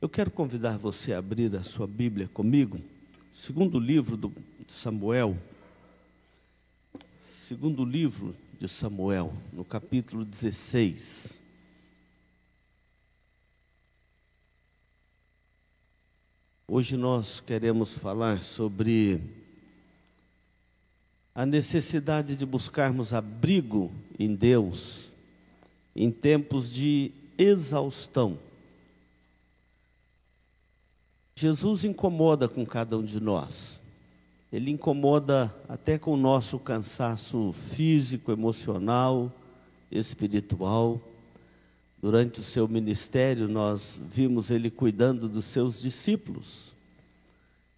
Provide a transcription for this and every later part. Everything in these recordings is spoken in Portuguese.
Eu quero convidar você a abrir a sua Bíblia comigo, segundo livro do Samuel, segundo livro de Samuel, no capítulo 16. Hoje nós queremos falar sobre a necessidade de buscarmos abrigo em Deus em tempos de exaustão. Jesus incomoda com cada um de nós. Ele incomoda até com o nosso cansaço físico, emocional, espiritual. Durante o seu ministério, nós vimos ele cuidando dos seus discípulos.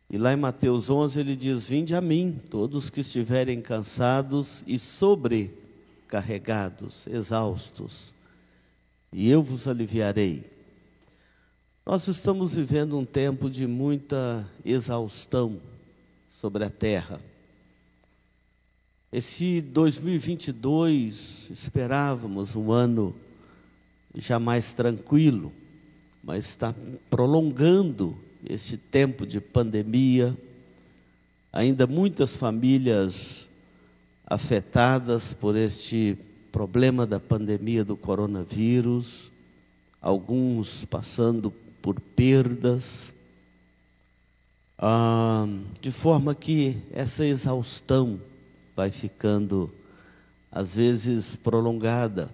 E lá em Mateus 11 ele diz: Vinde a mim, todos que estiverem cansados e sobrecarregados, exaustos, e eu vos aliviarei. Nós estamos vivendo um tempo de muita exaustão sobre a terra. Esse 2022 esperávamos um ano já mais tranquilo, mas está prolongando esse tempo de pandemia. Ainda muitas famílias afetadas por este problema da pandemia do coronavírus, alguns passando por perdas, ah, de forma que essa exaustão vai ficando, às vezes, prolongada.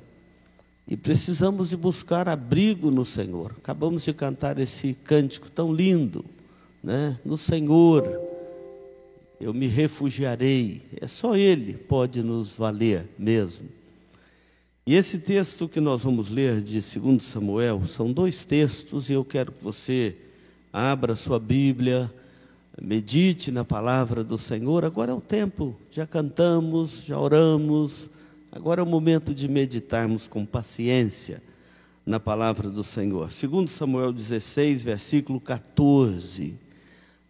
E precisamos de buscar abrigo no Senhor. Acabamos de cantar esse cântico tão lindo, né? No Senhor eu me refugiarei. É só Ele pode nos valer mesmo. E esse texto que nós vamos ler de 2 Samuel são dois textos e eu quero que você abra sua Bíblia, medite na palavra do Senhor. Agora é o tempo, já cantamos, já oramos, agora é o momento de meditarmos com paciência na palavra do Senhor. 2 Samuel 16, versículo 14.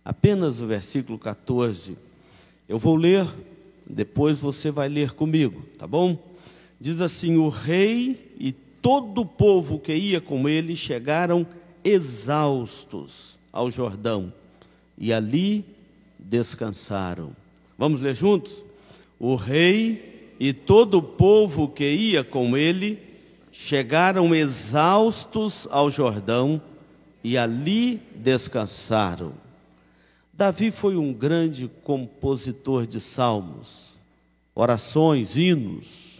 Apenas o versículo 14. Eu vou ler, depois você vai ler comigo, tá bom? Diz assim: o rei e todo o povo que ia com ele chegaram exaustos ao Jordão e ali descansaram. Vamos ler juntos? O rei e todo o povo que ia com ele chegaram exaustos ao Jordão e ali descansaram. Davi foi um grande compositor de salmos, orações, hinos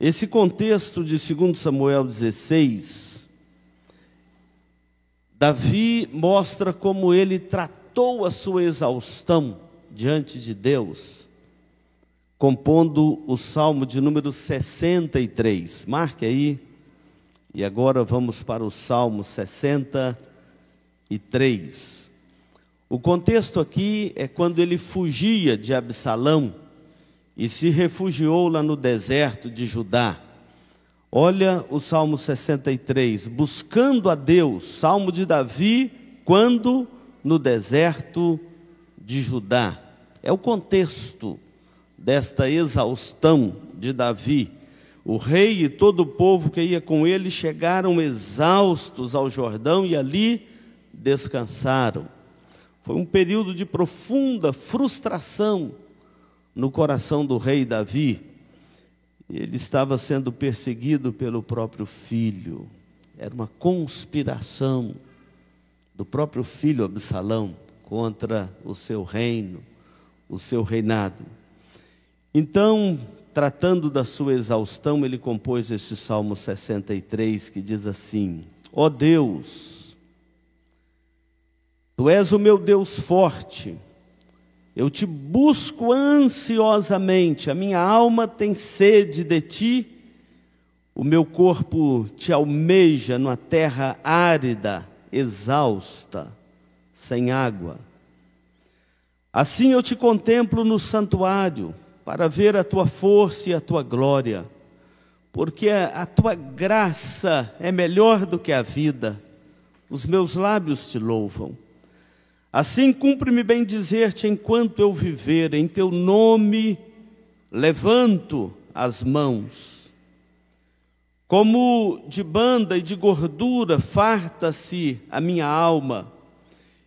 esse contexto de 2 Samuel 16, Davi mostra como ele tratou a sua exaustão diante de Deus, compondo o salmo de número 63. Marque aí, e agora vamos para o salmo 63. O contexto aqui é quando ele fugia de Absalão e se refugiou lá no deserto de Judá. Olha o Salmo 63, buscando a Deus, Salmo de Davi, quando no deserto de Judá. É o contexto desta exaustão de Davi. O rei e todo o povo que ia com ele chegaram exaustos ao Jordão e ali descansaram. Foi um período de profunda frustração no coração do rei Davi. Ele estava sendo perseguido pelo próprio filho. Era uma conspiração do próprio filho Absalão contra o seu reino, o seu reinado. Então, tratando da sua exaustão, ele compôs este Salmo 63 que diz assim: Ó oh Deus, tu és o meu Deus forte eu te busco ansiosamente, a minha alma tem sede de ti, o meu corpo te almeja numa terra árida, exausta, sem água. Assim eu te contemplo no santuário, para ver a tua força e a tua glória, porque a tua graça é melhor do que a vida, os meus lábios te louvam. Assim cumpre-me bem dizer-te enquanto eu viver, em teu nome levanto as mãos. Como de banda e de gordura farta-se a minha alma,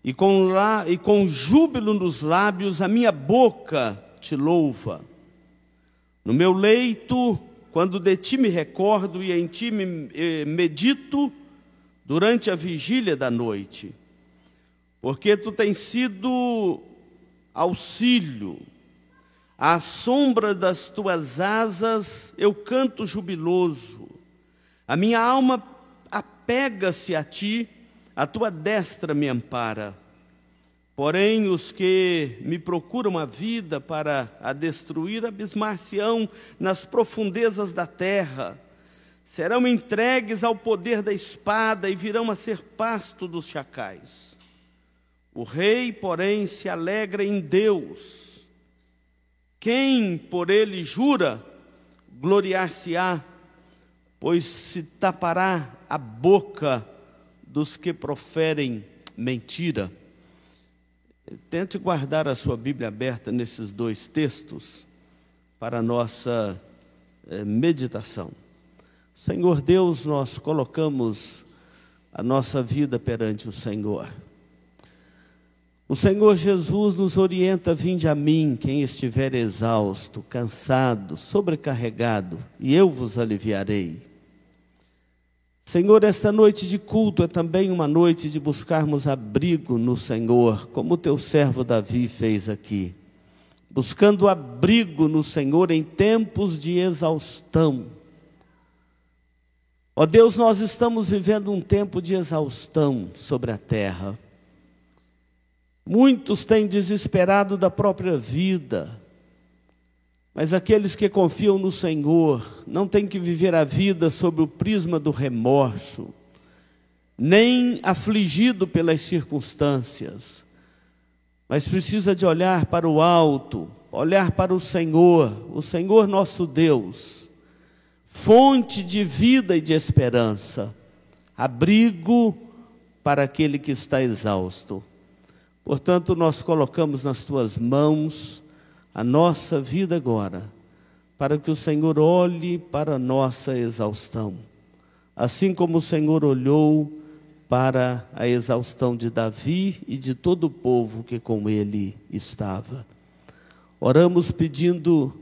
e com, e com júbilo nos lábios a minha boca te louva. No meu leito, quando de ti me recordo e em ti me eh, medito durante a vigília da noite, porque tu tens sido auxílio, à sombra das tuas asas eu canto jubiloso, a minha alma apega-se a ti, a tua destra me ampara. Porém, os que me procuram a vida para a destruir, abismar-se-ão nas profundezas da terra, serão entregues ao poder da espada e virão a ser pasto dos chacais. O rei, porém, se alegra em Deus. Quem por ele jura, gloriar-se-á, pois se tapará a boca dos que proferem mentira. Tente guardar a sua Bíblia aberta nesses dois textos para a nossa eh, meditação. Senhor Deus, nós colocamos a nossa vida perante o Senhor. O Senhor Jesus nos orienta: vinde a mim, quem estiver exausto, cansado, sobrecarregado, e eu vos aliviarei. Senhor, esta noite de culto é também uma noite de buscarmos abrigo no Senhor, como o teu servo Davi fez aqui. Buscando abrigo no Senhor em tempos de exaustão. Ó Deus, nós estamos vivendo um tempo de exaustão sobre a terra. Muitos têm desesperado da própria vida, mas aqueles que confiam no Senhor não têm que viver a vida sob o prisma do remorso, nem afligido pelas circunstâncias, mas precisa de olhar para o alto, olhar para o Senhor, o Senhor nosso Deus, fonte de vida e de esperança, abrigo para aquele que está exausto. Portanto, nós colocamos nas tuas mãos a nossa vida agora, para que o Senhor olhe para a nossa exaustão, assim como o Senhor olhou para a exaustão de Davi e de todo o povo que com ele estava. Oramos pedindo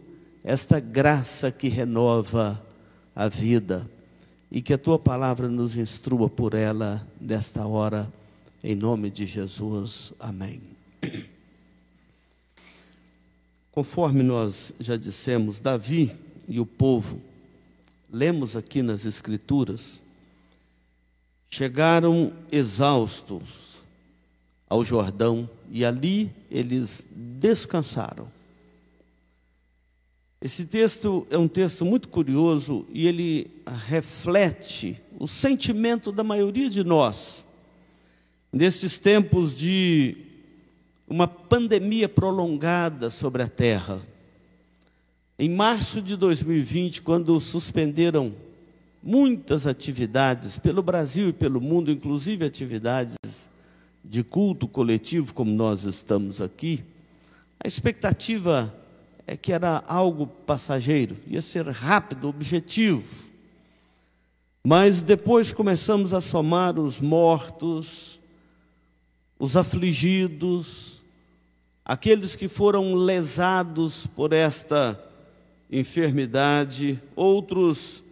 esta graça que renova a vida e que a tua palavra nos instrua por ela nesta hora, em nome de Jesus. Amém. Conforme nós já dissemos, Davi e o povo, lemos aqui nas Escrituras, chegaram exaustos ao Jordão e ali eles descansaram. Esse texto é um texto muito curioso e ele reflete o sentimento da maioria de nós, nesses tempos de uma pandemia prolongada sobre a terra. Em março de 2020, quando suspenderam muitas atividades pelo Brasil e pelo mundo, inclusive atividades de culto coletivo, como nós estamos aqui, a expectativa é que era algo passageiro, ia ser rápido, objetivo. Mas depois começamos a somar os mortos, os afligidos, aqueles que foram lesados por esta enfermidade, outros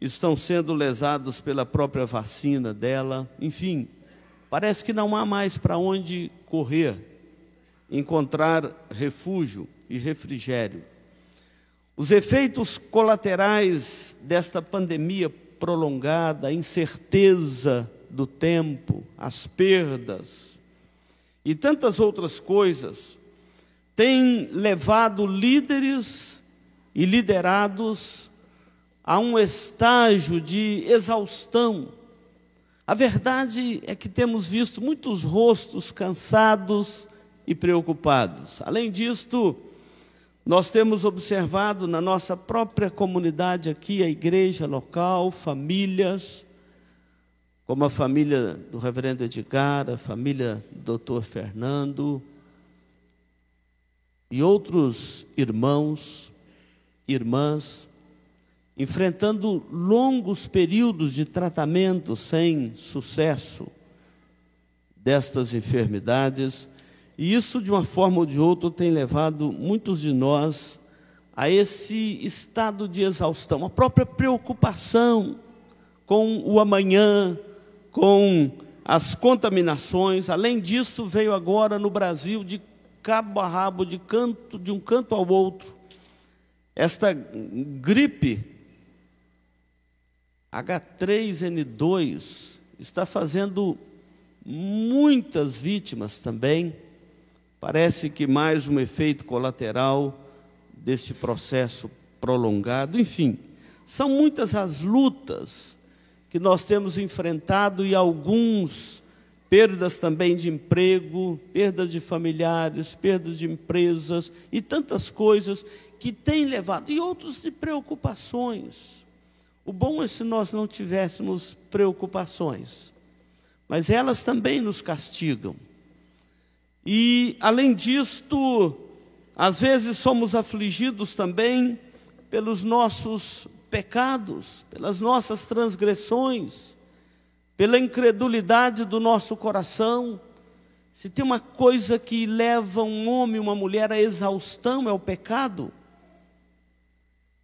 estão sendo lesados pela própria vacina dela, enfim, parece que não há mais para onde correr, encontrar refúgio e refrigério. Os efeitos colaterais desta pandemia prolongada, a incerteza do tempo, as perdas, e tantas outras coisas têm levado líderes e liderados a um estágio de exaustão. A verdade é que temos visto muitos rostos cansados e preocupados. Além disto, nós temos observado na nossa própria comunidade aqui, a igreja local, famílias, como a família do reverendo Edgar, a família do doutor Fernando e outros irmãos, irmãs, enfrentando longos períodos de tratamento sem sucesso destas enfermidades, e isso, de uma forma ou de outra, tem levado muitos de nós a esse estado de exaustão, a própria preocupação com o amanhã, com as contaminações. Além disso, veio agora no Brasil de cabo a rabo, de canto de um canto ao outro, esta gripe H3N2 está fazendo muitas vítimas também. Parece que mais um efeito colateral deste processo prolongado. Enfim, são muitas as lutas que nós temos enfrentado e alguns perdas também de emprego, perdas de familiares, perdas de empresas e tantas coisas que têm levado e outros de preocupações. O bom é se nós não tivéssemos preocupações, mas elas também nos castigam. E, além disto, às vezes somos afligidos também pelos nossos pecados, pelas nossas transgressões, pela incredulidade do nosso coração. Se tem uma coisa que leva um homem e uma mulher à exaustão, é o pecado.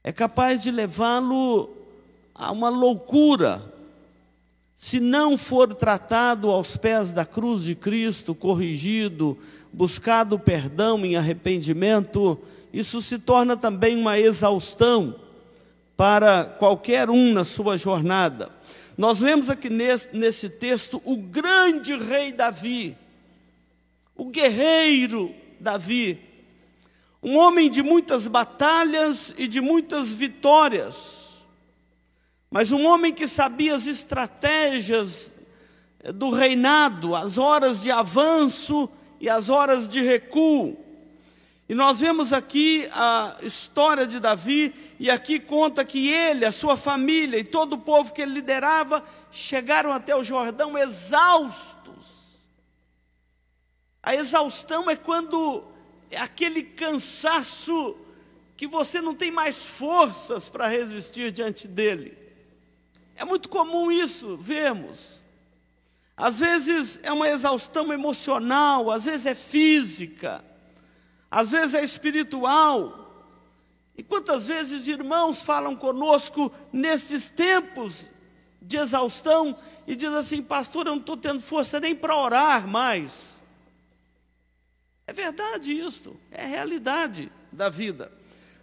É capaz de levá-lo a uma loucura se não for tratado aos pés da cruz de Cristo, corrigido, buscado perdão em arrependimento, isso se torna também uma exaustão para qualquer um na sua jornada. Nós vemos aqui nesse, nesse texto o grande rei Davi, o guerreiro Davi, um homem de muitas batalhas e de muitas vitórias mas um homem que sabia as estratégias do reinado, as horas de avanço e as horas de recuo. E nós vemos aqui a história de Davi, e aqui conta que ele, a sua família e todo o povo que ele liderava chegaram até o Jordão exaustos. A exaustão é quando é aquele cansaço que você não tem mais forças para resistir diante dele. É muito comum isso, vemos. Às vezes é uma exaustão emocional, às vezes é física, às vezes é espiritual. E quantas vezes irmãos falam conosco nesses tempos de exaustão e diz assim, pastor, eu não estou tendo força nem para orar mais. É verdade isso, é realidade da vida.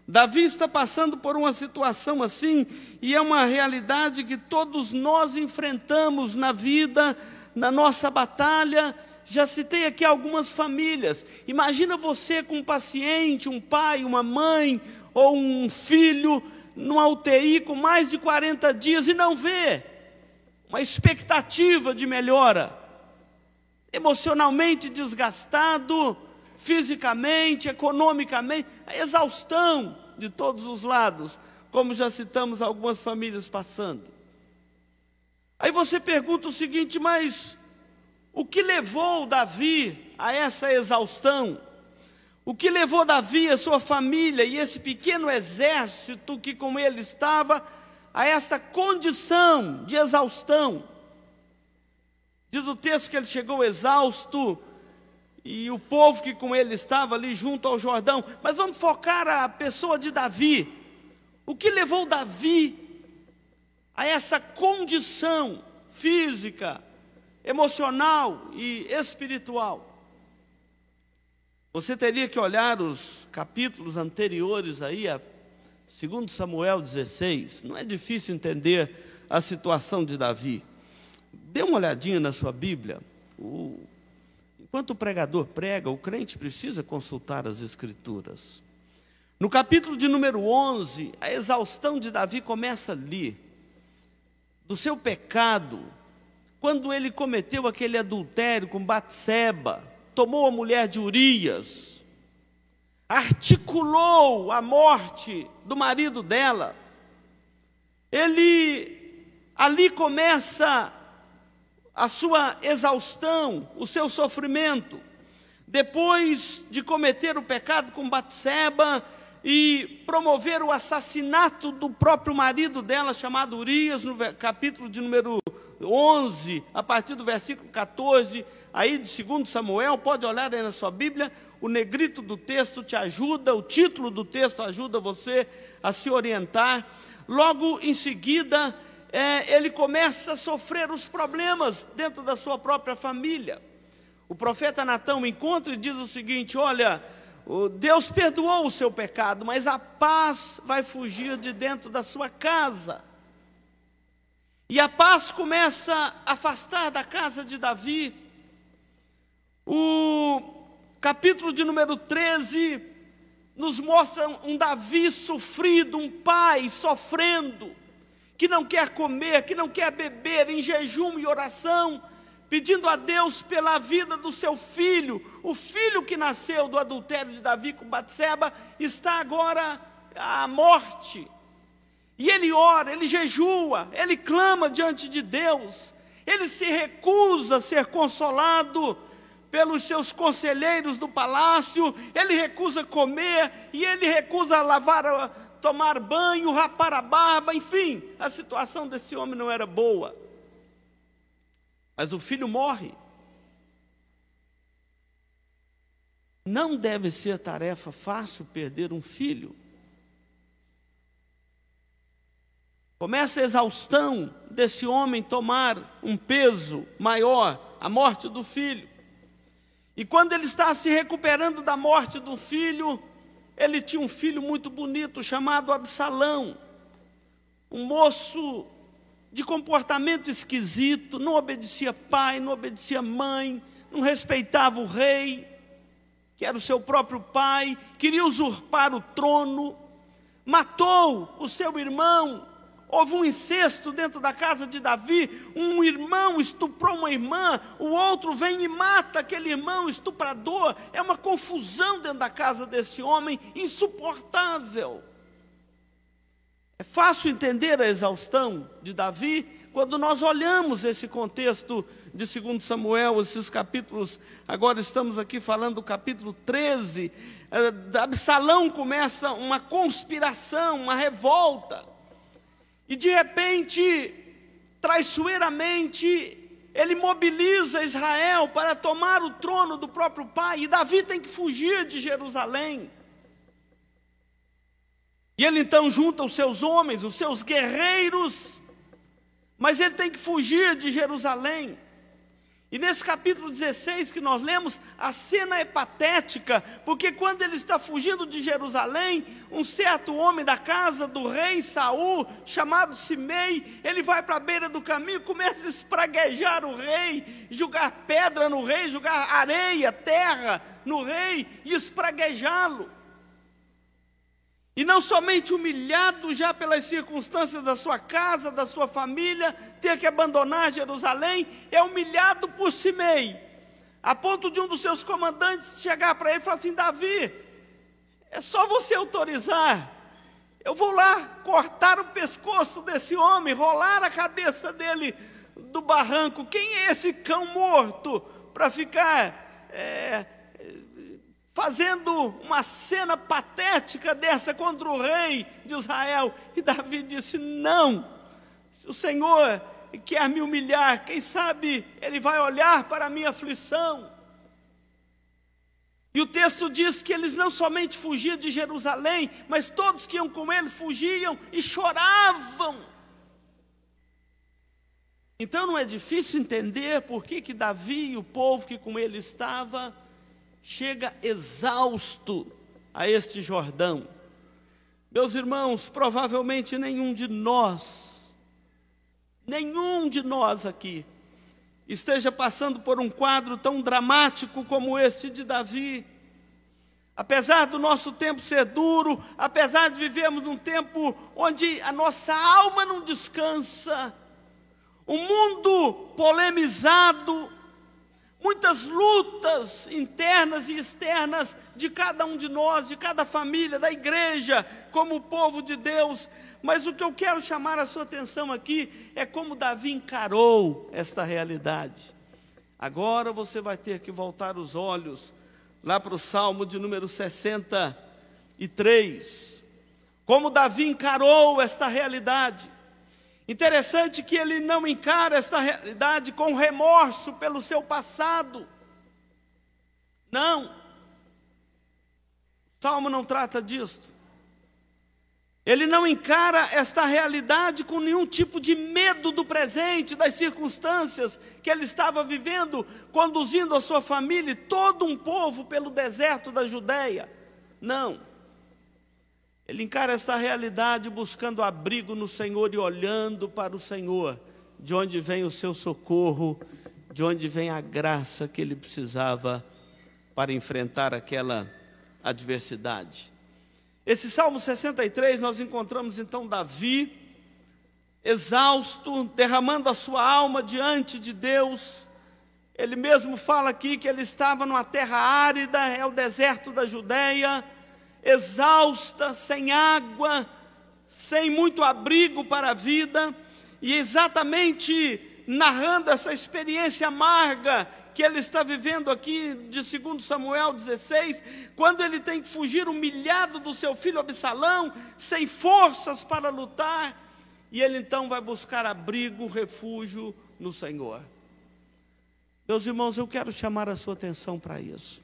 Davi está passando por uma situação assim, e é uma realidade que todos nós enfrentamos na vida, na nossa batalha. Já citei aqui algumas famílias. Imagina você com um paciente, um pai, uma mãe ou um filho numa UTI com mais de 40 dias e não vê uma expectativa de melhora, emocionalmente desgastado, fisicamente, economicamente, a exaustão de todos os lados, como já citamos algumas famílias passando. Aí você pergunta o seguinte, mas o que levou Davi a essa exaustão? O que levou Davi, a sua família e esse pequeno exército que com ele estava a essa condição de exaustão? Diz o texto que ele chegou exausto e o povo que com ele estava ali junto ao Jordão. Mas vamos focar a pessoa de Davi. O que levou Davi a essa condição física, emocional e espiritual? Você teria que olhar os capítulos anteriores aí, a 2 Samuel 16. Não é difícil entender a situação de Davi. Dê uma olhadinha na sua Bíblia. O Enquanto o pregador prega, o crente precisa consultar as Escrituras. No capítulo de número 11, a exaustão de Davi começa ali, do seu pecado, quando ele cometeu aquele adultério com Batseba, tomou a mulher de Urias, articulou a morte do marido dela. Ele ali começa a sua exaustão, o seu sofrimento. Depois de cometer o pecado com Batseba, e promover o assassinato do próprio marido dela, chamado Urias, no capítulo de número 11, a partir do versículo 14, aí de 2 Samuel, pode olhar aí na sua Bíblia, o negrito do texto te ajuda, o título do texto ajuda você a se orientar. Logo em seguida, é, ele começa a sofrer os problemas dentro da sua própria família. O profeta Natão encontra e diz o seguinte: Olha, Deus perdoou o seu pecado, mas a paz vai fugir de dentro da sua casa. E a paz começa a afastar da casa de Davi. O capítulo de número 13 nos mostra um Davi sofrido, um pai sofrendo, que não quer comer, que não quer beber, em jejum e oração, pedindo a Deus pela vida do seu filho, o filho que nasceu do adultério de Davi com Batseba, está agora à morte. E ele ora, ele jejua, ele clama diante de Deus, ele se recusa a ser consolado pelos seus conselheiros do palácio, ele recusa comer e ele recusa lavar, tomar banho, rapar a barba, enfim, a situação desse homem não era boa. Mas o filho morre. Não deve ser tarefa fácil perder um filho. Começa a exaustão desse homem tomar um peso maior, a morte do filho. E quando ele está se recuperando da morte do filho, ele tinha um filho muito bonito chamado Absalão, um moço de comportamento esquisito, não obedecia pai, não obedecia mãe, não respeitava o rei, que era o seu próprio pai, queria usurpar o trono, matou o seu irmão Houve um incesto dentro da casa de Davi, um irmão estuprou uma irmã, o outro vem e mata aquele irmão estuprador. É uma confusão dentro da casa desse homem insuportável. É fácil entender a exaustão de Davi quando nós olhamos esse contexto de 2 Samuel, esses capítulos, agora estamos aqui falando do capítulo 13, eh, Absalão começa uma conspiração, uma revolta. E de repente, traiçoeiramente, ele mobiliza Israel para tomar o trono do próprio pai, e Davi tem que fugir de Jerusalém. E ele então junta os seus homens, os seus guerreiros, mas ele tem que fugir de Jerusalém. E nesse capítulo 16 que nós lemos, a cena é patética, porque quando ele está fugindo de Jerusalém, um certo homem da casa do rei Saul, chamado Simei, ele vai para a beira do caminho, começa a espraguejar o rei, jogar pedra no rei, jogar areia, terra no rei e espraguejá-lo. E não somente humilhado já pelas circunstâncias da sua casa, da sua família, ter que abandonar Jerusalém, é humilhado por Simei, a ponto de um dos seus comandantes chegar para ele e falar assim: Davi, é só você autorizar, eu vou lá cortar o pescoço desse homem, rolar a cabeça dele do barranco. Quem é esse cão morto para ficar é, fazendo uma cena patética dessa contra o rei de Israel. E Davi disse: Não, se o Senhor quer me humilhar, quem sabe ele vai olhar para a minha aflição. E o texto diz que eles não somente fugiam de Jerusalém, mas todos que iam com ele fugiam e choravam. Então não é difícil entender por que, que Davi e o povo que com ele estava chega exausto a este Jordão. Meus irmãos, provavelmente nenhum de nós, nenhum de nós aqui, esteja passando por um quadro tão dramático como este de Davi. Apesar do nosso tempo ser duro, apesar de vivermos num tempo onde a nossa alma não descansa, um mundo polemizado, muitas lutas internas e externas de cada um de nós, de cada família, da igreja, como povo de Deus. Mas o que eu quero chamar a sua atenção aqui é como Davi encarou esta realidade. Agora você vai ter que voltar os olhos lá para o Salmo de número 67, 3. Como Davi encarou esta realidade. Interessante que ele não encara esta realidade com remorso pelo seu passado. Não. O Salmo não trata disso. Ele não encara esta realidade com nenhum tipo de medo do presente, das circunstâncias que ele estava vivendo, conduzindo a sua família e todo um povo pelo deserto da Judéia. Não. Ele encara esta realidade buscando abrigo no Senhor e olhando para o Senhor, de onde vem o seu socorro, de onde vem a graça que ele precisava para enfrentar aquela adversidade. Esse Salmo 63, nós encontramos então Davi, exausto, derramando a sua alma diante de Deus. Ele mesmo fala aqui que ele estava numa terra árida, é o deserto da Judéia, exausta, sem água, sem muito abrigo para a vida, e exatamente narrando essa experiência amarga que ele está vivendo aqui de 2 Samuel 16, quando ele tem que fugir humilhado do seu filho Absalão, sem forças para lutar, e ele então vai buscar abrigo, refúgio no Senhor. Meus irmãos, eu quero chamar a sua atenção para isso.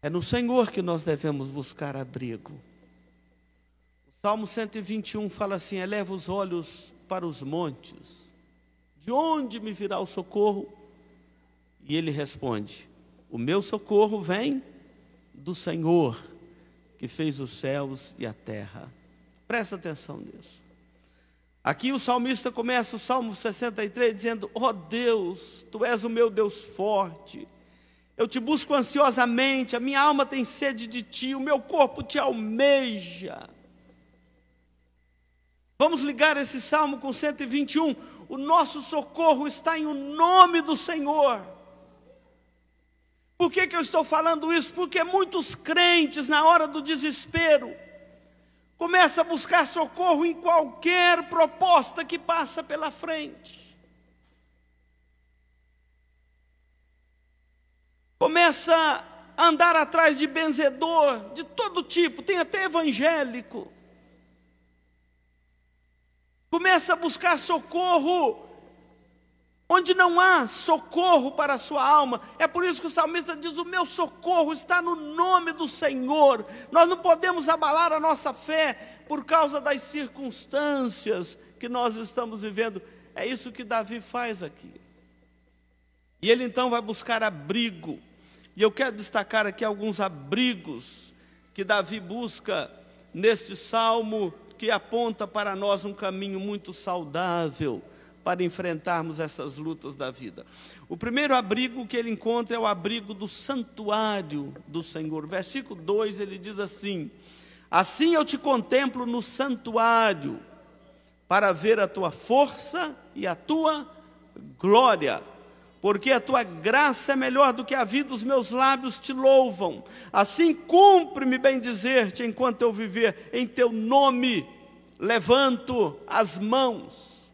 É no Senhor que nós devemos buscar abrigo. O Salmo 121 fala assim: eleva os olhos para os montes de onde me virá o socorro? E ele responde: O meu socorro vem do Senhor, que fez os céus e a terra. Presta atenção nisso. Aqui o salmista começa o Salmo 63 dizendo: Ó oh Deus, tu és o meu Deus forte. Eu te busco ansiosamente, a minha alma tem sede de ti, o meu corpo te almeja. Vamos ligar esse salmo com 121 o nosso socorro está em o nome do Senhor. Por que, que eu estou falando isso? Porque muitos crentes, na hora do desespero, começam a buscar socorro em qualquer proposta que passa pela frente. Começa a andar atrás de benzedor de todo tipo, tem até evangélico Começa a buscar socorro onde não há socorro para a sua alma. É por isso que o salmista diz: O meu socorro está no nome do Senhor. Nós não podemos abalar a nossa fé por causa das circunstâncias que nós estamos vivendo. É isso que Davi faz aqui. E ele então vai buscar abrigo. E eu quero destacar aqui alguns abrigos que Davi busca neste salmo que aponta para nós um caminho muito saudável para enfrentarmos essas lutas da vida. O primeiro abrigo que ele encontra é o abrigo do santuário do Senhor. Versículo 2 ele diz assim: Assim eu te contemplo no santuário, para ver a tua força e a tua glória porque a tua graça é melhor do que a vida, os meus lábios te louvam. Assim cumpre-me bem dizer-te enquanto eu viver, em teu nome levanto as mãos.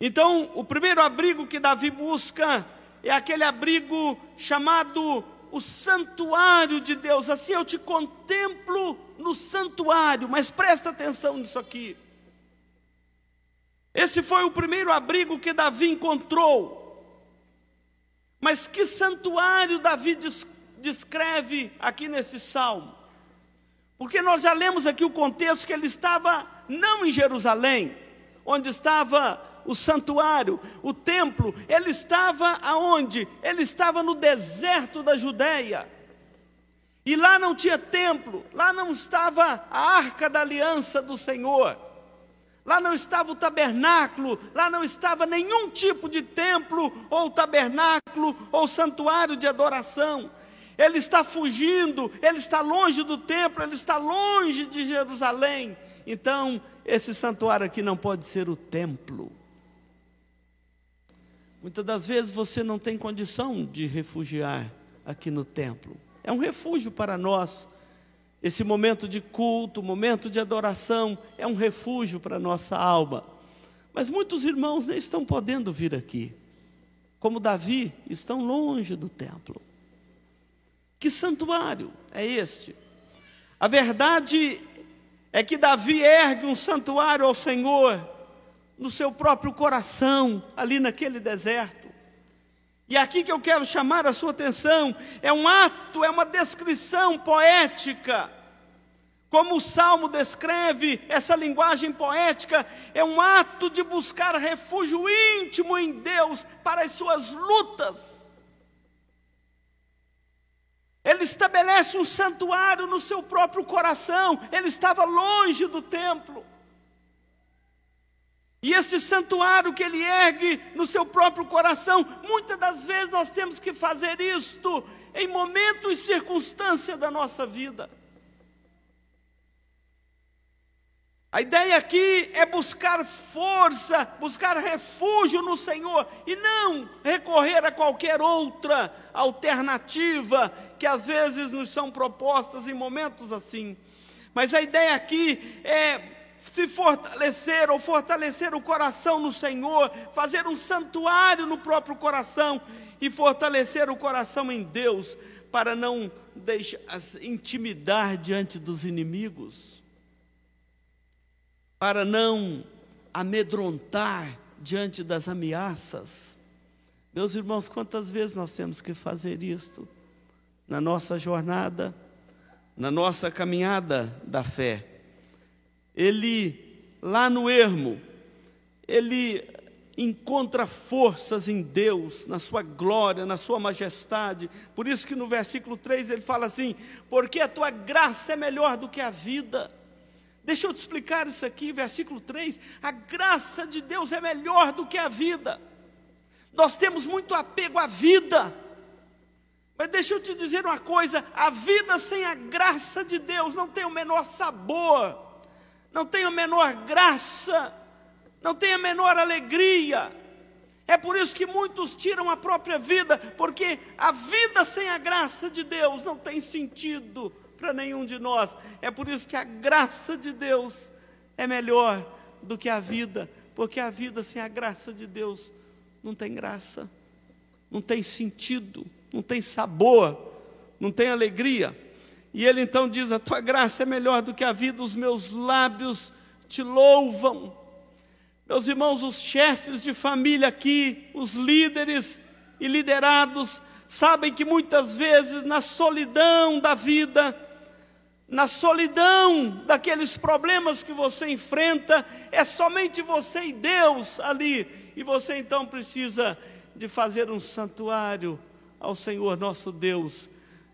Então, o primeiro abrigo que Davi busca é aquele abrigo chamado o santuário de Deus. Assim eu te contemplo no santuário, mas presta atenção nisso aqui. Esse foi o primeiro abrigo que Davi encontrou. Mas que santuário Davi descreve aqui nesse salmo? Porque nós já lemos aqui o contexto que ele estava não em Jerusalém, onde estava o santuário, o templo, ele estava aonde? Ele estava no deserto da Judéia. E lá não tinha templo, lá não estava a arca da aliança do Senhor. Lá não estava o tabernáculo, lá não estava nenhum tipo de templo, ou tabernáculo, ou santuário de adoração. Ele está fugindo, ele está longe do templo, ele está longe de Jerusalém. Então, esse santuário aqui não pode ser o templo. Muitas das vezes você não tem condição de refugiar aqui no templo. É um refúgio para nós, esse momento de culto, momento de adoração, é um refúgio para a nossa alma. Mas muitos irmãos nem estão podendo vir aqui. Como Davi, estão longe do templo. Que santuário é este? A verdade é que Davi ergue um santuário ao Senhor no seu próprio coração, ali naquele deserto. E aqui que eu quero chamar a sua atenção, é um ato, é uma descrição poética. Como o salmo descreve essa linguagem poética, é um ato de buscar refúgio íntimo em Deus para as suas lutas. Ele estabelece um santuário no seu próprio coração, ele estava longe do templo. E esse santuário que ele ergue no seu próprio coração, muitas das vezes nós temos que fazer isto em momentos e circunstâncias da nossa vida. A ideia aqui é buscar força, buscar refúgio no Senhor e não recorrer a qualquer outra alternativa que às vezes nos são propostas em momentos assim. Mas a ideia aqui é se fortalecer ou fortalecer o coração no Senhor, fazer um santuário no próprio coração e fortalecer o coração em Deus para não deixar intimidar diante dos inimigos para não amedrontar diante das ameaças. Meus irmãos, quantas vezes nós temos que fazer isso na nossa jornada, na nossa caminhada da fé? Ele, lá no ermo, ele encontra forças em Deus, na sua glória, na sua majestade. Por isso que no versículo 3 ele fala assim: "Porque a tua graça é melhor do que a vida". Deixa eu te explicar isso aqui, versículo 3. A graça de Deus é melhor do que a vida. Nós temos muito apego à vida. Mas deixa eu te dizer uma coisa: a vida sem a graça de Deus não tem o menor sabor, não tem a menor graça, não tem a menor alegria. É por isso que muitos tiram a própria vida, porque a vida sem a graça de Deus não tem sentido para nenhum de nós. É por isso que a graça de Deus é melhor do que a vida, porque a vida sem a graça de Deus não tem graça, não tem sentido, não tem sabor, não tem alegria. E ele então diz: A tua graça é melhor do que a vida, os meus lábios te louvam. Meus irmãos, os chefes de família aqui, os líderes e liderados, sabem que muitas vezes na solidão da vida, na solidão daqueles problemas que você enfrenta, é somente você e Deus ali, e você então precisa de fazer um santuário ao Senhor nosso Deus,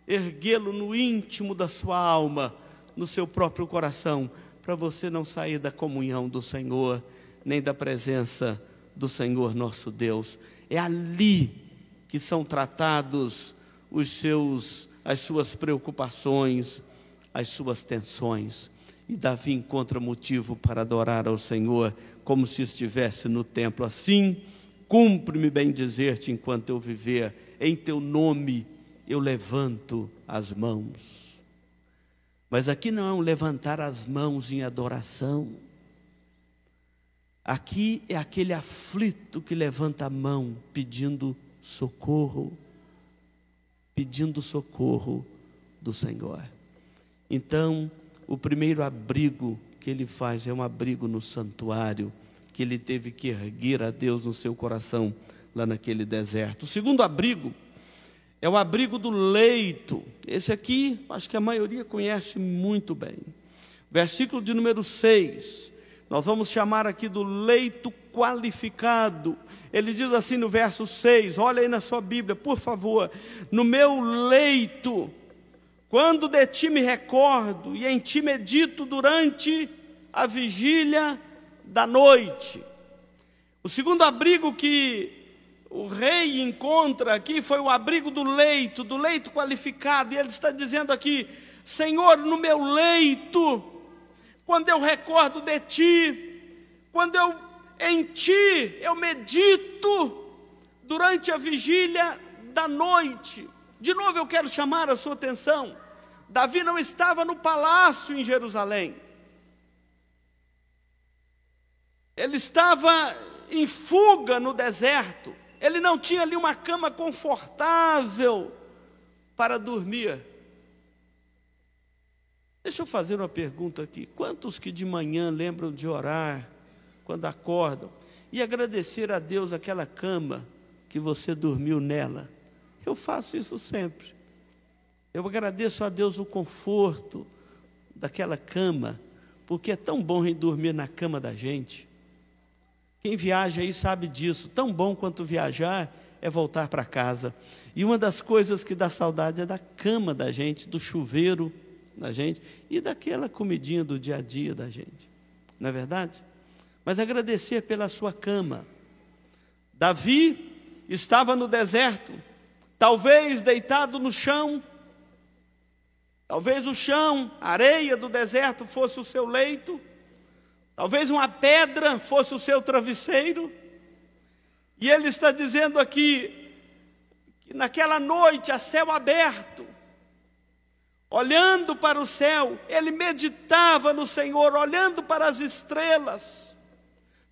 erguê-lo no íntimo da sua alma, no seu próprio coração, para você não sair da comunhão do Senhor, nem da presença do Senhor nosso Deus. É ali que são tratados os seus as suas preocupações, as suas tensões. E Davi encontra motivo para adorar ao Senhor como se estivesse no templo. Assim, cumpre-me bem dizer-te enquanto eu viver, em teu nome eu levanto as mãos. Mas aqui não é um levantar as mãos em adoração. Aqui é aquele aflito que levanta a mão pedindo socorro, pedindo socorro do Senhor. Então, o primeiro abrigo que ele faz é um abrigo no santuário, que ele teve que erguer a Deus no seu coração, lá naquele deserto. O segundo abrigo é o abrigo do leito. Esse aqui, acho que a maioria conhece muito bem. Versículo de número 6. Nós vamos chamar aqui do leito qualificado. Ele diz assim no verso 6, olha aí na sua Bíblia, por favor. No meu leito quando de ti me recordo e em ti medito durante a vigília da noite. O segundo abrigo que o rei encontra aqui foi o abrigo do leito, do leito qualificado, e ele está dizendo aqui: Senhor, no meu leito, quando eu recordo de ti, quando eu em ti eu medito durante a vigília da noite. De novo eu quero chamar a sua atenção. Davi não estava no palácio em Jerusalém. Ele estava em fuga no deserto. Ele não tinha ali uma cama confortável para dormir. Deixa eu fazer uma pergunta aqui. Quantos que de manhã lembram de orar quando acordam e agradecer a Deus aquela cama que você dormiu nela? Eu faço isso sempre. Eu agradeço a Deus o conforto daquela cama, porque é tão bom dormir na cama da gente. Quem viaja aí sabe disso. Tão bom quanto viajar é voltar para casa. E uma das coisas que dá saudade é da cama da gente, do chuveiro da gente e daquela comidinha do dia a dia da gente. Não é verdade? Mas agradecer pela sua cama. Davi estava no deserto, talvez deitado no chão, talvez o chão, a areia do deserto fosse o seu leito, talvez uma pedra fosse o seu travesseiro, e ele está dizendo aqui que naquela noite, a céu aberto, olhando para o céu, ele meditava no Senhor, olhando para as estrelas.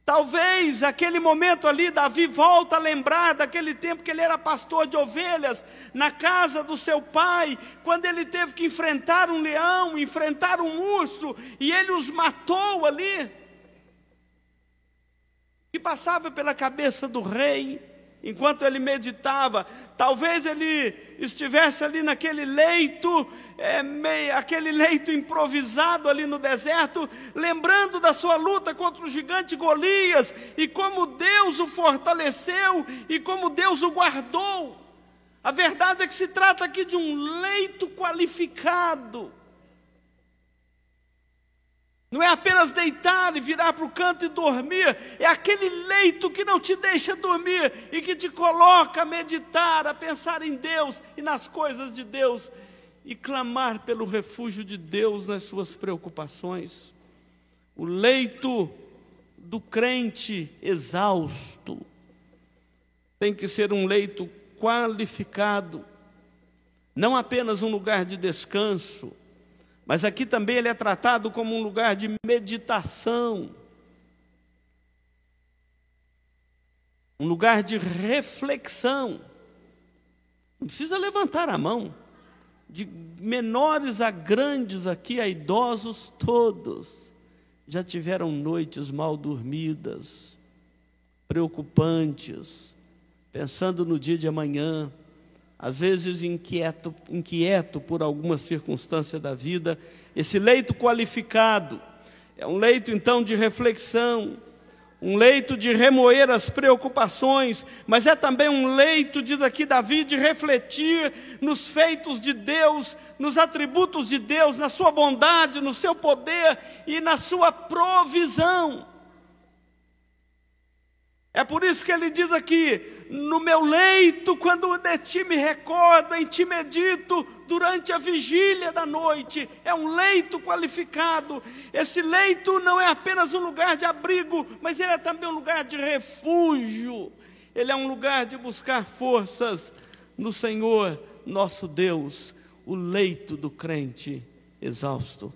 Talvez aquele momento ali, Davi volta a lembrar daquele tempo que ele era pastor de ovelhas, na casa do seu pai, quando ele teve que enfrentar um leão, enfrentar um urso, e ele os matou ali. E passava pela cabeça do rei, enquanto ele meditava. Talvez ele estivesse ali naquele leito, é, meio, aquele leito improvisado ali no deserto, lembrando da sua luta contra o gigante Golias e como Deus o fortaleceu e como Deus o guardou. A verdade é que se trata aqui de um leito qualificado. Não é apenas deitar e virar para o canto e dormir, é aquele leito que não te deixa dormir e que te coloca a meditar, a pensar em Deus e nas coisas de Deus e clamar pelo refúgio de Deus nas suas preocupações. O leito do crente exausto tem que ser um leito qualificado, não apenas um lugar de descanso mas aqui também ele é tratado como um lugar de meditação, um lugar de reflexão. Não precisa levantar a mão. De menores a grandes aqui, a idosos, todos já tiveram noites mal dormidas, preocupantes, pensando no dia de amanhã, às vezes inquieto, inquieto por alguma circunstância da vida, esse leito qualificado é um leito então de reflexão, um leito de remoer as preocupações, mas é também um leito, diz aqui Davi, de refletir nos feitos de Deus, nos atributos de Deus, na sua bondade, no seu poder e na sua provisão. É por isso que ele diz aqui: no meu leito, quando de ti me recordo, em ti medito durante a vigília da noite. É um leito qualificado. Esse leito não é apenas um lugar de abrigo, mas ele é também um lugar de refúgio. Ele é um lugar de buscar forças no Senhor, nosso Deus. O leito do crente exausto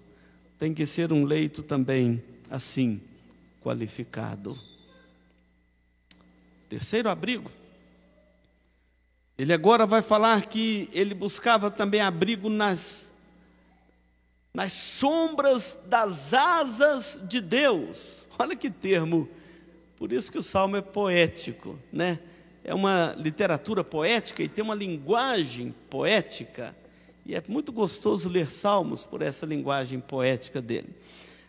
tem que ser um leito também assim, qualificado. Terceiro abrigo. Ele agora vai falar que ele buscava também abrigo nas, nas sombras das asas de Deus. Olha que termo. Por isso que o salmo é poético, né? É uma literatura poética e tem uma linguagem poética. E é muito gostoso ler salmos por essa linguagem poética dele.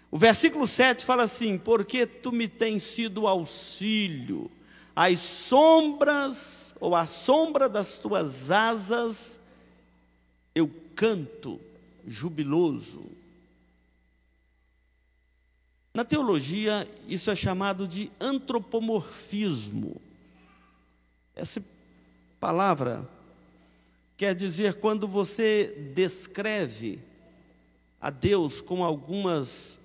O versículo 7 fala assim: Porque tu me tens sido auxílio as sombras, ou a sombra das tuas asas, eu canto jubiloso. Na teologia, isso é chamado de antropomorfismo. Essa palavra quer dizer quando você descreve a Deus com algumas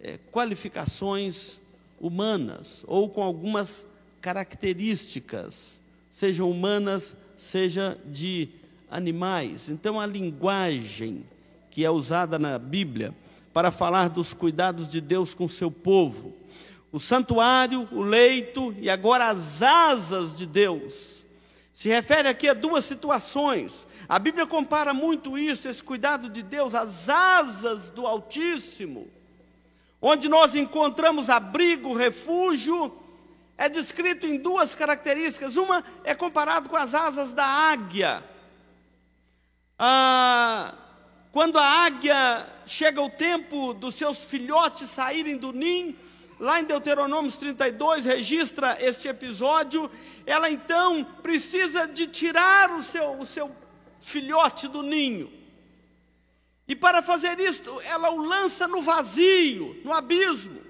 é, qualificações humanas ou com algumas características, sejam humanas, seja de animais. Então, a linguagem que é usada na Bíblia para falar dos cuidados de Deus com o seu povo, o santuário, o leito e agora as asas de Deus, Se refere aqui a duas situações. A Bíblia compara muito isso, esse cuidado de Deus, às asas do Altíssimo, onde nós encontramos abrigo, refúgio, é descrito em duas características. Uma é comparado com as asas da águia. Ah, quando a águia chega o tempo dos seus filhotes saírem do ninho, lá em Deuteronômio 32 registra este episódio, ela então precisa de tirar o seu, o seu filhote do ninho. E para fazer isto, ela o lança no vazio, no abismo.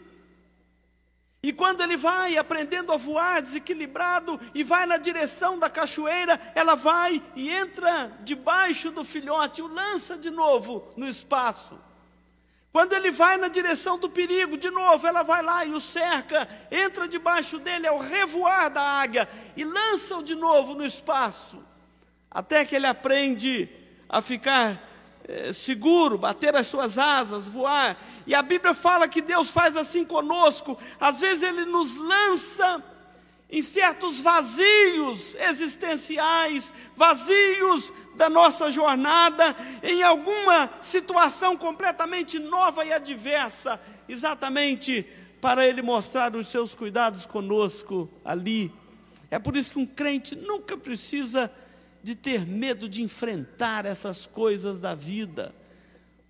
E quando ele vai aprendendo a voar desequilibrado e vai na direção da cachoeira, ela vai e entra debaixo do filhote, o lança de novo no espaço. Quando ele vai na direção do perigo, de novo, ela vai lá e o cerca, entra debaixo dele ao revoar da águia e lança-o de novo no espaço, até que ele aprende a ficar é, seguro, bater as suas asas, voar. E a Bíblia fala que Deus faz assim conosco. Às vezes Ele nos lança em certos vazios existenciais, vazios da nossa jornada, em alguma situação completamente nova e adversa, exatamente para Ele mostrar os seus cuidados conosco ali. É por isso que um crente nunca precisa de ter medo de enfrentar essas coisas da vida,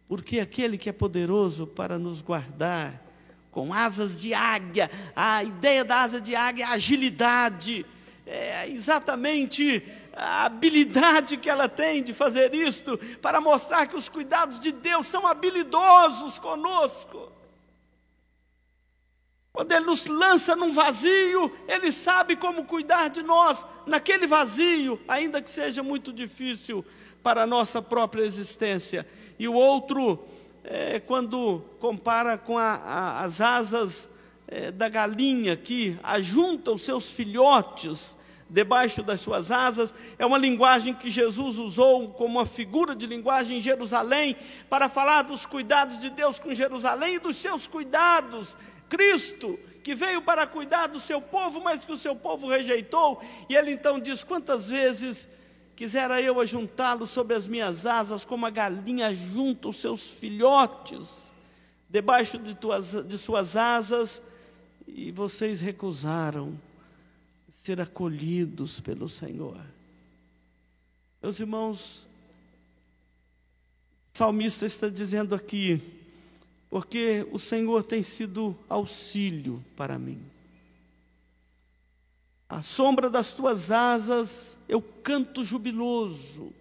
porque aquele que é poderoso para nos guardar com asas de águia, a ideia da asa de águia é agilidade, é exatamente a habilidade que ela tem de fazer isto, para mostrar que os cuidados de Deus são habilidosos conosco. Quando Ele nos lança num vazio, Ele sabe como cuidar de nós naquele vazio, ainda que seja muito difícil para a nossa própria existência. E o outro, é, quando compara com a, a, as asas é, da galinha que ajunta os seus filhotes debaixo das suas asas, é uma linguagem que Jesus usou como uma figura de linguagem em Jerusalém, para falar dos cuidados de Deus com Jerusalém e dos seus cuidados Cristo, que veio para cuidar do seu povo, mas que o seu povo rejeitou, e ele então diz: Quantas vezes quisera eu ajuntá-lo sobre as minhas asas, como a galinha junta os seus filhotes debaixo de, tuas, de suas asas, e vocês recusaram ser acolhidos pelo Senhor. Meus irmãos, o salmista está dizendo aqui: porque o Senhor tem sido auxílio para mim. À sombra das tuas asas eu canto jubiloso.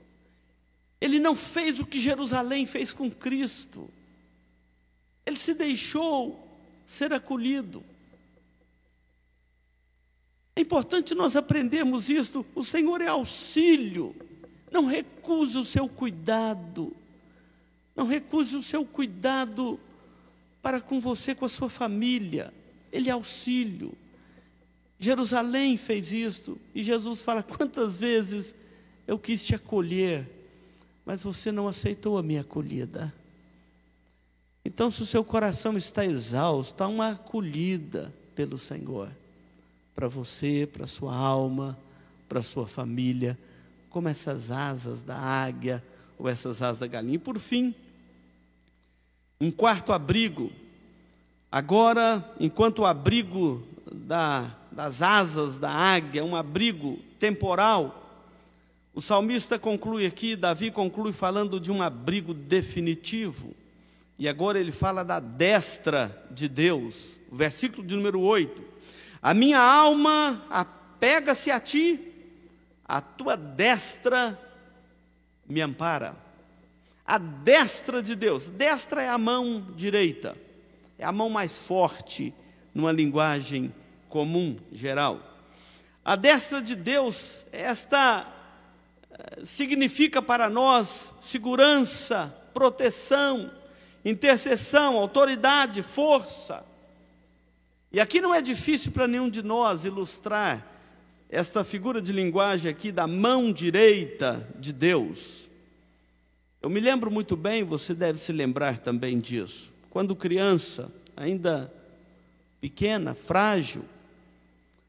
Ele não fez o que Jerusalém fez com Cristo. Ele se deixou ser acolhido. É importante nós aprendermos isto. O Senhor é auxílio. Não recuse o seu cuidado. Não recuse o seu cuidado para com você, com a sua família. Ele é auxílio. Jerusalém fez isso. E Jesus fala: quantas vezes eu quis te acolher, mas você não aceitou a minha acolhida. Então, se o seu coração está exausto, há uma acolhida pelo Senhor para você, para sua alma, para sua família, como essas asas da águia ou essas asas da galinha. E por fim, um quarto abrigo. Agora, enquanto o abrigo da, das asas da águia é um abrigo temporal, o salmista conclui aqui, Davi conclui falando de um abrigo definitivo. E agora ele fala da destra de Deus, versículo de número 8. A minha alma apega-se a ti, a tua destra me ampara a destra de Deus. Destra é a mão direita, é a mão mais forte, numa linguagem comum, geral. A destra de Deus, esta eh, significa para nós segurança, proteção, intercessão, autoridade, força. E aqui não é difícil para nenhum de nós ilustrar esta figura de linguagem aqui da mão direita de Deus. Eu me lembro muito bem, você deve se lembrar também disso. Quando criança, ainda pequena, frágil,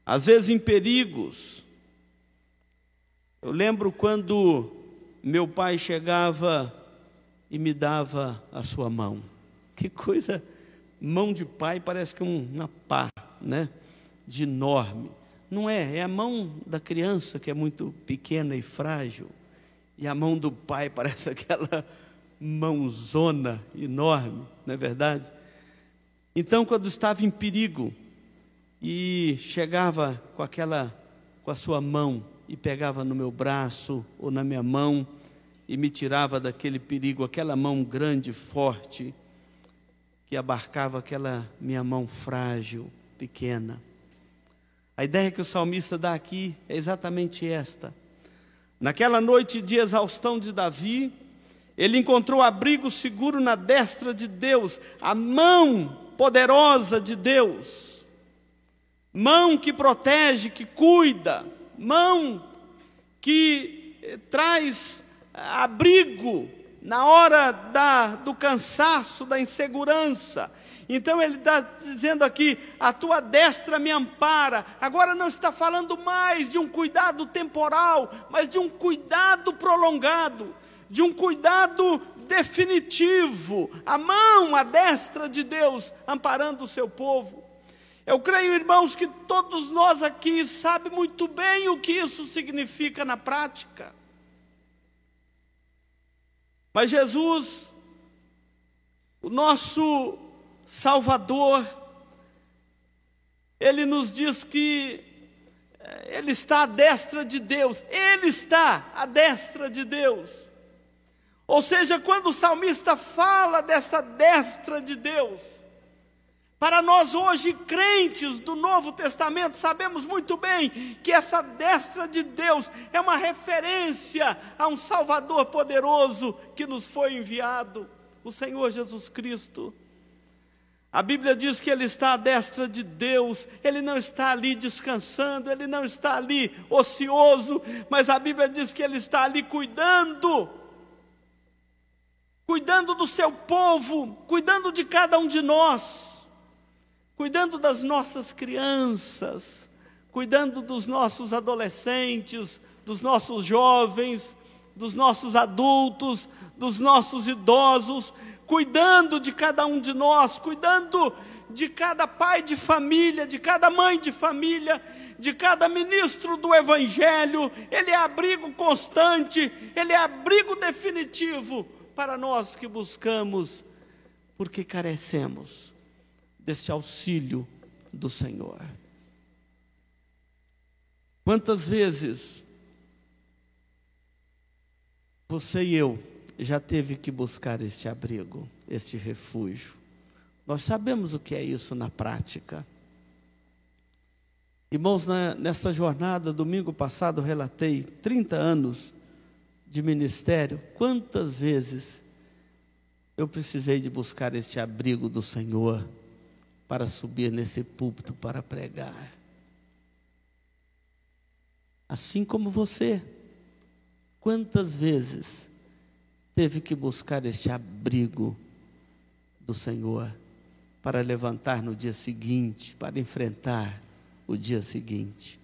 às vezes em perigos, Eu lembro quando meu pai chegava e me dava a sua mão. Que coisa, mão de pai parece que uma pá, né? De enorme. Não é, é a mão da criança que é muito pequena e frágil. E a mão do pai parece aquela mãozona enorme, não é verdade? Então, quando estava em perigo e chegava com aquela com a sua mão e pegava no meu braço ou na minha mão e me tirava daquele perigo, aquela mão grande, forte, que abarcava aquela minha mão frágil, pequena. A ideia que o salmista dá aqui é exatamente esta. Naquela noite de exaustão de Davi, ele encontrou abrigo seguro na destra de Deus, a mão poderosa de Deus, mão que protege, que cuida, mão que eh, traz eh, abrigo na hora da, do cansaço, da insegurança. Então ele está dizendo aqui: a tua destra me ampara. Agora não está falando mais de um cuidado temporal, mas de um cuidado prolongado, de um cuidado definitivo. A mão, a destra de Deus amparando o seu povo. Eu creio, irmãos, que todos nós aqui sabem muito bem o que isso significa na prática. Mas Jesus, o nosso Salvador, ele nos diz que eh, ele está à destra de Deus, ele está à destra de Deus. Ou seja, quando o salmista fala dessa destra de Deus, para nós hoje, crentes do Novo Testamento, sabemos muito bem que essa destra de Deus é uma referência a um Salvador poderoso que nos foi enviado, o Senhor Jesus Cristo. A Bíblia diz que Ele está à destra de Deus, Ele não está ali descansando, Ele não está ali ocioso, mas a Bíblia diz que Ele está ali cuidando, cuidando do seu povo, cuidando de cada um de nós cuidando das nossas crianças, cuidando dos nossos adolescentes, dos nossos jovens, dos nossos adultos, dos nossos idosos, cuidando de cada um de nós, cuidando de cada pai de família, de cada mãe de família, de cada ministro do Evangelho, ele é abrigo constante, ele é abrigo definitivo para nós que buscamos, porque carecemos desse auxílio do Senhor. Quantas vezes você e eu já teve que buscar este abrigo, este refúgio? Nós sabemos o que é isso na prática. Irmãos, nessa jornada, domingo passado, relatei 30 anos de ministério. Quantas vezes eu precisei de buscar este abrigo do Senhor? para subir nesse púlpito para pregar. Assim como você, quantas vezes teve que buscar este abrigo do Senhor para levantar no dia seguinte, para enfrentar o dia seguinte.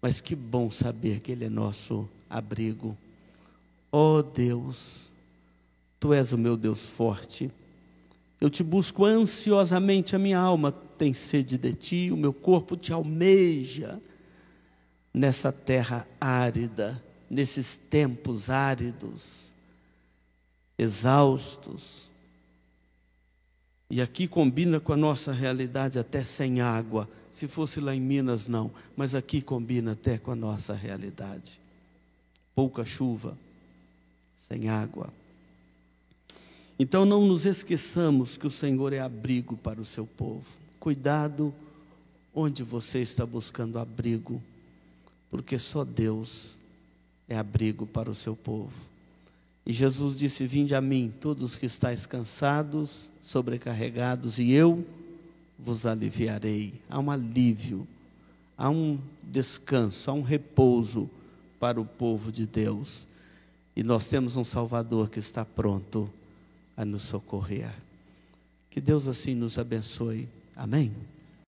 Mas que bom saber que Ele é nosso abrigo. Oh Deus, Tu és o meu Deus forte eu te busco ansiosamente, a minha alma tem sede de ti, o meu corpo te almeja nessa terra árida, nesses tempos áridos, exaustos. E aqui combina com a nossa realidade até sem água. Se fosse lá em Minas, não, mas aqui combina até com a nossa realidade. Pouca chuva, sem água. Então não nos esqueçamos que o Senhor é abrigo para o seu povo. Cuidado onde você está buscando abrigo, porque só Deus é abrigo para o seu povo. E Jesus disse: Vinde a mim, todos que estáis cansados, sobrecarregados, e eu vos aliviarei. Há um alívio, há um descanso, há um repouso para o povo de Deus. E nós temos um Salvador que está pronto a nos socorrer. Que Deus assim nos abençoe. Amém?